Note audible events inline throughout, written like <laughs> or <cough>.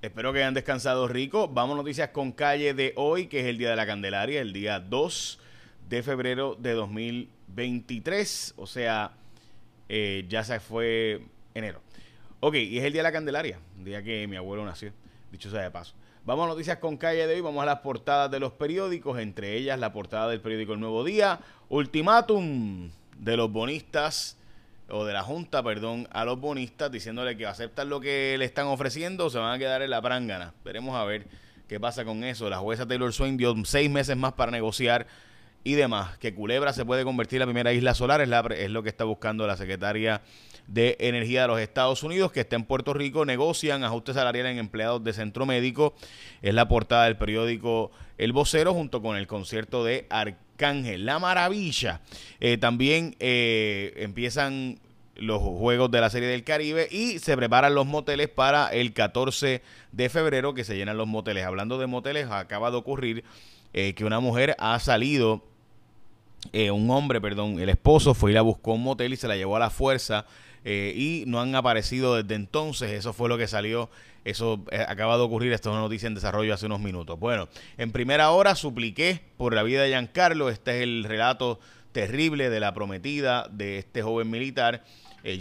Espero que hayan descansado rico. Vamos noticias con calle de hoy, que es el Día de la Candelaria, el día 2 de febrero de 2023. O sea, eh, ya se fue enero. Ok, y es el Día de la Candelaria, un día que mi abuelo nació, dicho sea de paso. Vamos a noticias con calle de hoy, vamos a las portadas de los periódicos, entre ellas la portada del periódico El Nuevo Día, ultimátum de los bonistas o de la Junta, perdón, a los bonistas diciéndole que aceptan lo que le están ofreciendo o se van a quedar en la prángana. Veremos a ver qué pasa con eso. La jueza Taylor Swain dio seis meses más para negociar y demás. Que Culebra se puede convertir en la primera isla solar es, es lo que está buscando la secretaria de Energía de los Estados Unidos, que está en Puerto Rico, negocian ajustes salariales en empleados de centro médico. Es la portada del periódico El Vocero junto con el concierto de Arcángel. La maravilla. Eh, también eh, empiezan los Juegos de la Serie del Caribe y se preparan los moteles para el 14 de febrero que se llenan los moteles. Hablando de moteles, acaba de ocurrir eh, que una mujer ha salido, un hombre, perdón, el esposo fue y la buscó un motel y se la llevó a la fuerza eh, y no han aparecido desde entonces. Eso fue lo que salió. Eso eh, acaba de ocurrir. Esto es una noticia en desarrollo hace unos minutos. Bueno, en primera hora supliqué por la vida de Giancarlo. Este es el relato terrible de la prometida de este joven militar, eh,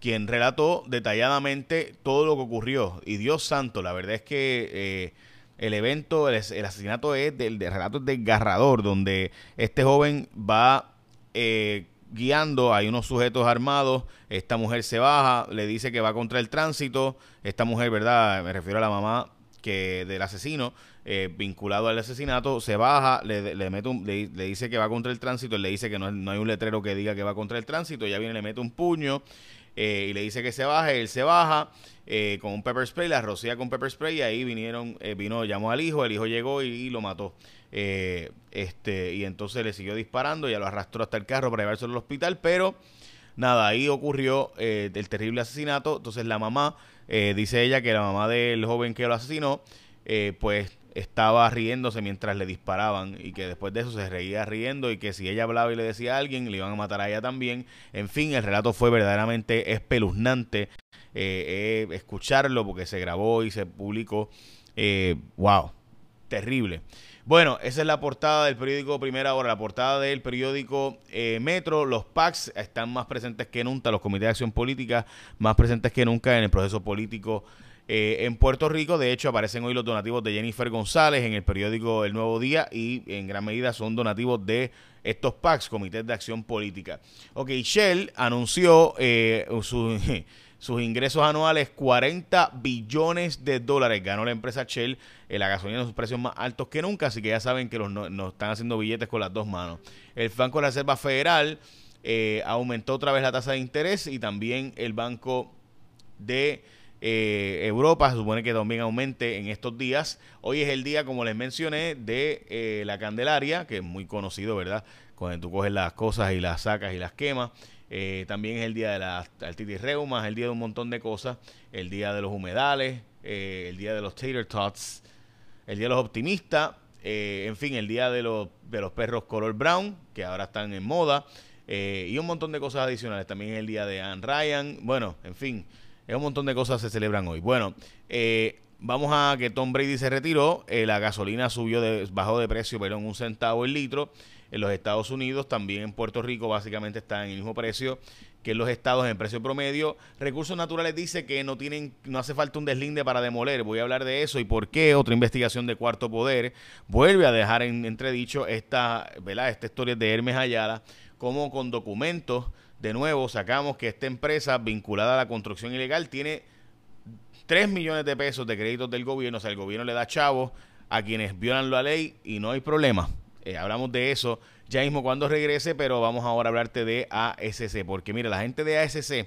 quien relató detalladamente todo lo que ocurrió. Y Dios santo, la verdad es que eh, el evento, el, asesinato es del, relato desgarrador, donde este joven va eh, guiando, hay unos sujetos armados, esta mujer se baja, le dice que va contra el tránsito, esta mujer, ¿verdad? Me refiero a la mamá que del asesino, eh, vinculado al asesinato, se baja, le, le, mete le, dice que va contra el tránsito, él le dice que no, no, hay un letrero que diga que va contra el tránsito, ella viene, le mete un puño eh, y le dice que se baje, él se baja eh, con un pepper spray, la rocía con pepper spray y ahí vinieron, vino, llamó al hijo, el hijo llegó y lo mató. Eh, este, y entonces le siguió disparando, ya lo arrastró hasta el carro para llevarse al hospital, pero nada, ahí ocurrió eh, el terrible asesinato. Entonces la mamá, eh, dice ella que la mamá del joven que lo asesinó, pues estaba riéndose mientras le disparaban y que después de eso se reía riendo y que si ella hablaba y le decía a alguien le iban a matar a ella también. En fin, el relato fue verdaderamente espeluznante escucharlo porque se grabó y se publicó. wow, terrible. Bueno, esa es la portada del periódico Primera Hora, la portada del periódico eh, Metro. Los PACs están más presentes que nunca, los comités de acción política más presentes que nunca en el proceso político eh, en Puerto Rico. De hecho, aparecen hoy los donativos de Jennifer González en el periódico El Nuevo Día y en gran medida son donativos de estos PACs, comités de acción política. Ok, Shell anunció eh, su <laughs> sus ingresos anuales 40 billones de dólares. Ganó la empresa Shell en la gasolina en sus precios más altos que nunca, así que ya saben que no, están haciendo billetes con las dos manos. El Banco de la Reserva Federal eh, aumentó otra vez la tasa de interés y también el Banco de eh, Europa se supone que también aumente en estos días. Hoy es el día, como les mencioné, de eh, la Candelaria, que es muy conocido, ¿verdad? Cuando tú coges las cosas y las sacas y las quemas. Eh, también es el día de la artritis reumas, el día de un montón de cosas, el día de los humedales, eh, el día de los tater tots, el día de los optimistas, eh, en fin, el día de los, de los perros color brown, que ahora están en moda, y un montón de cosas adicionales. También es el día de Anne Ryan, bueno, en fin, es un montón de cosas se celebran hoy. Bueno, vamos a que Tom Brady se retiró, la gasolina subió, de, bajó de precio, pero en un centavo el litro en los Estados Unidos, también en Puerto Rico básicamente está en el mismo precio que en los estados en precio promedio. Recursos Naturales dice que no tienen, no hace falta un deslinde para demoler. Voy a hablar de eso y por qué otra investigación de Cuarto Poder vuelve a dejar en entredicho esta, ¿verdad? esta historia de Hermes Ayala, como con documentos, de nuevo, sacamos que esta empresa vinculada a la construcción ilegal tiene 3 millones de pesos de créditos del gobierno, o sea, el gobierno le da chavos a quienes violan la ley y no hay problema. Eh, hablamos de eso ya mismo cuando regrese, pero vamos ahora a hablarte de ASC, porque mira, la gente de ASC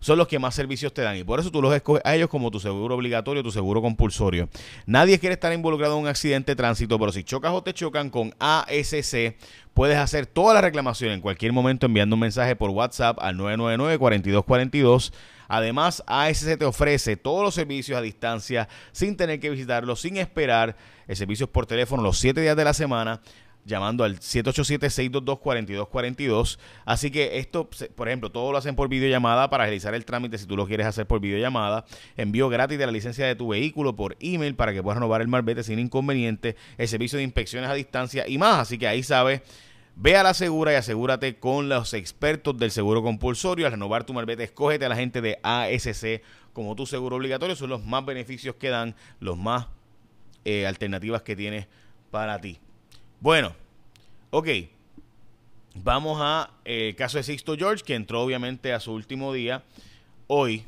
son los que más servicios te dan y por eso tú los escoges a ellos como tu seguro obligatorio, tu seguro compulsorio. Nadie quiere estar involucrado en un accidente de tránsito, pero si chocas o te chocan con ASC, puedes hacer toda la reclamación en cualquier momento enviando un mensaje por WhatsApp al 999-4242. Además, ASC te ofrece todos los servicios a distancia sin tener que visitarlos, sin esperar. El servicio es por teléfono los 7 días de la semana llamando al 787-622-4242. Así que esto, por ejemplo, todo lo hacen por videollamada para realizar el trámite si tú lo quieres hacer por videollamada. Envío gratis de la licencia de tu vehículo por email para que puedas renovar el marbete sin inconveniente. El servicio de inspecciones a distancia y más. Así que ahí sabes. Ve a la segura y asegúrate con los expertos del seguro compulsorio. Al renovar tu marbete, escógete a la gente de ASC como tu seguro obligatorio. Son los más beneficios que dan, los más eh, alternativas que tienes para ti. Bueno, ok. Vamos a el caso de Sixto George, que entró obviamente a su último día hoy,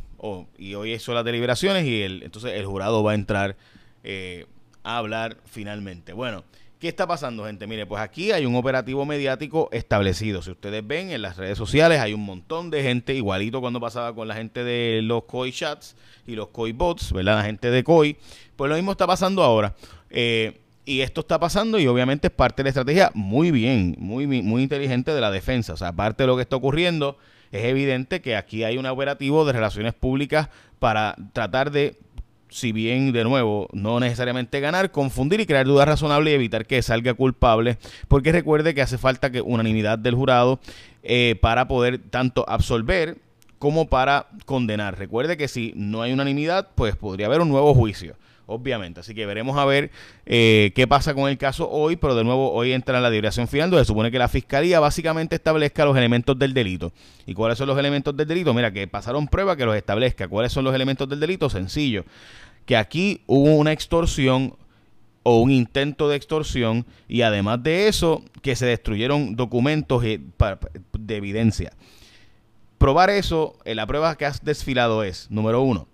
y hoy son las deliberaciones, y el, entonces el jurado va a entrar eh, a hablar finalmente. Bueno, ¿qué está pasando, gente? Mire, pues aquí hay un operativo mediático establecido. Si ustedes ven en las redes sociales, hay un montón de gente, igualito cuando pasaba con la gente de los COI chats y los COI bots, ¿verdad? La gente de COI. Pues lo mismo está pasando ahora. Eh, y esto está pasando y obviamente es parte de la estrategia muy bien, muy, muy inteligente de la defensa. O sea, aparte de lo que está ocurriendo, es evidente que aquí hay un operativo de relaciones públicas para tratar de, si bien de nuevo, no necesariamente ganar, confundir y crear dudas razonables y evitar que salga culpable, porque recuerde que hace falta que unanimidad del jurado eh, para poder tanto absolver como para condenar. Recuerde que si no hay unanimidad, pues podría haber un nuevo juicio obviamente. Así que veremos a ver eh, qué pasa con el caso hoy, pero de nuevo hoy entra en la deliberación final donde se supone que la fiscalía básicamente establezca los elementos del delito. ¿Y cuáles son los elementos del delito? Mira, que pasaron prueba que los establezca. ¿Cuáles son los elementos del delito? Sencillo. Que aquí hubo una extorsión o un intento de extorsión y además de eso que se destruyeron documentos de evidencia. Probar eso, en la prueba que has desfilado es, número uno,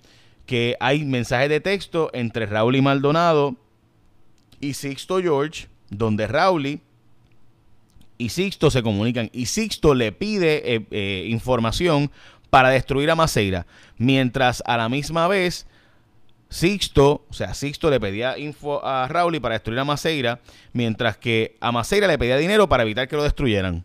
que hay mensajes de texto entre Raúl y Maldonado y Sixto George, donde Raúl y Sixto se comunican y Sixto le pide eh, eh, información para destruir a Maceira, mientras a la misma vez Sixto, o sea, Sixto le pedía info a Raúl para destruir a Maceira, mientras que a Maceira le pedía dinero para evitar que lo destruyeran.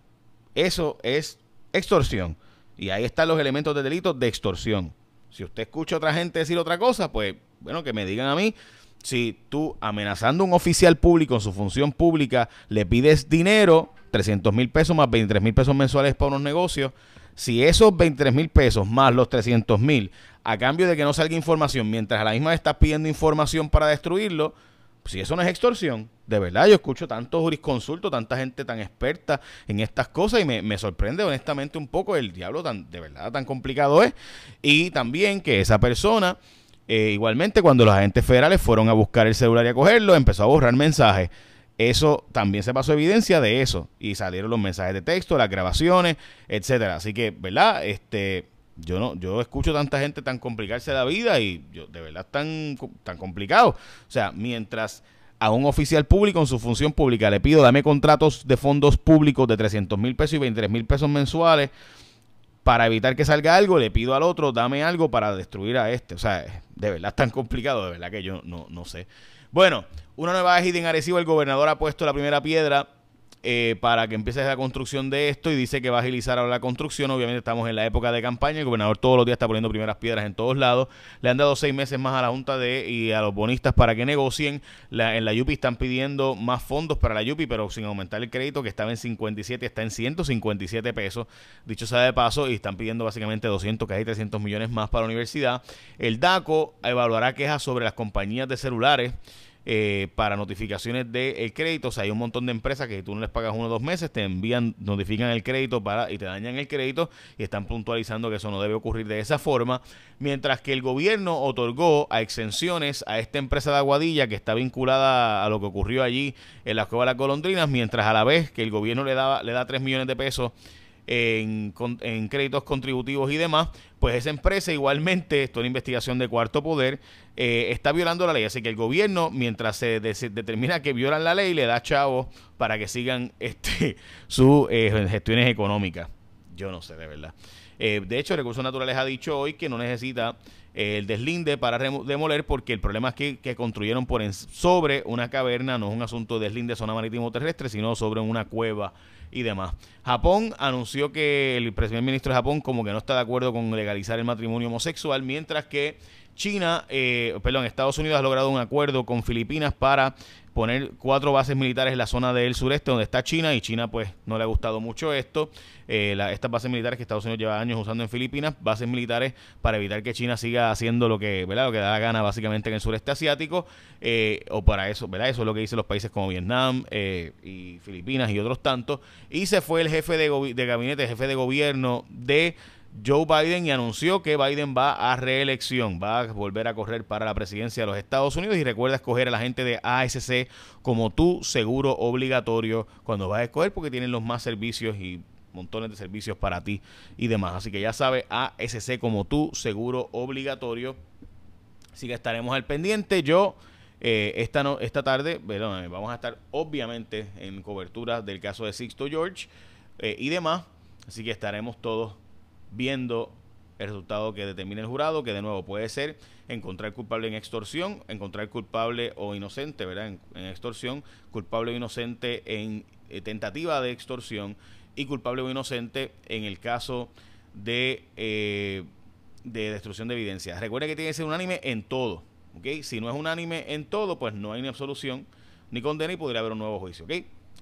Eso es extorsión. Y ahí están los elementos de delito de extorsión. Si usted escucha a otra gente decir otra cosa, pues bueno, que me digan a mí. Si tú amenazando a un oficial público en su función pública le pides dinero, 300 mil pesos más 23 mil pesos mensuales para unos negocios, si esos 23 mil pesos más los 300 mil, a cambio de que no salga información, mientras a la misma vez estás pidiendo información para destruirlo, si eso no es extorsión, de verdad, yo escucho tantos jurisconsultos, tanta gente tan experta en estas cosas y me, sorprende honestamente un poco el diablo tan, de verdad, tan complicado es. Y también que esa persona, eh, igualmente cuando los agentes federales fueron a buscar el celular y a cogerlo, empezó a borrar mensajes. Eso también se pasó evidencia de eso. Y salieron los mensajes de texto, las grabaciones, etcétera. Así que, ¿verdad? Este yo no yo escucho tanta gente tan complicarse la vida y yo de verdad tan tan complicado o sea mientras a un oficial público en su función pública le pido dame contratos de fondos públicos de 300 mil pesos y 23 mil pesos mensuales para evitar que salga algo le pido al otro dame algo para destruir a este. O sea de verdad tan complicado de verdad que yo no, no sé. Bueno una nueva ejida en Arecibo el gobernador ha puesto la primera piedra eh, para que empiece la construcción de esto y dice que va a agilizar ahora la construcción. Obviamente estamos en la época de campaña, el gobernador todos los días está poniendo primeras piedras en todos lados. Le han dado seis meses más a la Junta de y a los bonistas para que negocien. en la YUPI están pidiendo más fondos para la YUPI, pero sin aumentar el crédito que estaba en 57, está en 157 pesos, dicho sea de paso, y están pidiendo básicamente 200, casi 300 millones más para la universidad. El DACO evaluará quejas sobre las compañías de celulares. Eh, para notificaciones de crédito. O sea, hay un montón de empresas que tú no les pagas uno o dos meses, te envían, notifican el crédito para y te dañan el crédito y están puntualizando que eso no debe ocurrir de esa forma. Mientras que el gobierno otorgó a exenciones a esta empresa de Aguadilla que está vinculada a lo que ocurrió allí en la Cueva de las Golondrinas, mientras a la vez que el gobierno le, daba, le da 3 millones de pesos en, créditos contributivos y demás, pues esa empresa igualmente, esto es una investigación de cuarto poder, eh, está violando la ley. Así que el gobierno, mientras se, determina que violan la ley, le da chavos para que sigan <laughs> este, sus eh, gestiones económicas. Yo no sé, de verdad. Eh, de hecho, Recursos Naturales ha dicho hoy que no necesita el deslinde para demoler porque el problema es que, construyeron sobre una caverna, no es un asunto de deslinde zona marítimo terrestre, sino sobre una cueva y demás. Japón anunció que el primer ministro de Japón como que no está de acuerdo con legalizar el matrimonio homosexual, mientras que China, eh, perdón, Estados Unidos ha logrado un acuerdo con Filipinas para poner cuatro bases militares en la zona del sureste donde está China y China pues no le ha gustado mucho esto. Eh, estas bases militares que Estados Unidos lleva años usando en Filipinas, bases militares para evitar que China siga haciendo lo que, ¿verdad? Lo que da la gana básicamente en el sureste asiático eh, o para eso, ¿verdad? Eso es lo que dicen los países como Vietnam eh, y Filipinas y otros tantos. Y se fue el jefe de, de gabinete, el jefe de gobierno de Joe Biden y anunció que Biden va a reelección, va a volver a correr para la presidencia de los Estados Unidos y recuerda escoger a la gente de ASC como tu seguro obligatorio cuando vas a escoger porque tienen los más servicios y montones de servicios para ti y demás. Así que ya sabes, ASC como tu seguro obligatorio. Así que estaremos al pendiente. Yo eh, esta, no, esta tarde, vamos a estar obviamente en cobertura del caso de Sixto George eh, y demás. Así que estaremos todos viendo el resultado que determine el jurado, que de nuevo puede ser encontrar culpable en extorsión, encontrar culpable o inocente, ¿verdad? En, extorsión, culpable o inocente en eh, tentativa de extorsión y culpable o inocente en el caso de, eh, de destrucción de evidencia. Recuerda que tiene que ser unánime en todo, ¿ok? Si no es unánime en todo, pues no hay ni absolución ni condena y podría haber un nuevo juicio, ¿ok?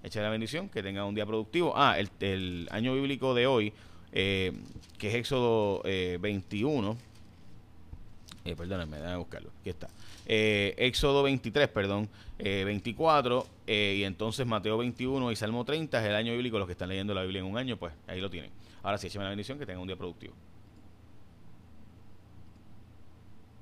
Echa la bendición, que tenga un día productivo. Ah, el, el año bíblico de hoy eh, que es Éxodo 21. Eh, eh, perdónenme, déjame buscarlo. Aquí está. Eh, Éxodo 23, perdón, 24, y entonces Mateo 21 y Salmo 30 es el año bíblico. Los que están leyendo la Biblia en un año, pues ahí lo tienen. Ahora sí, écheme la bendición, que tengan un día productivo.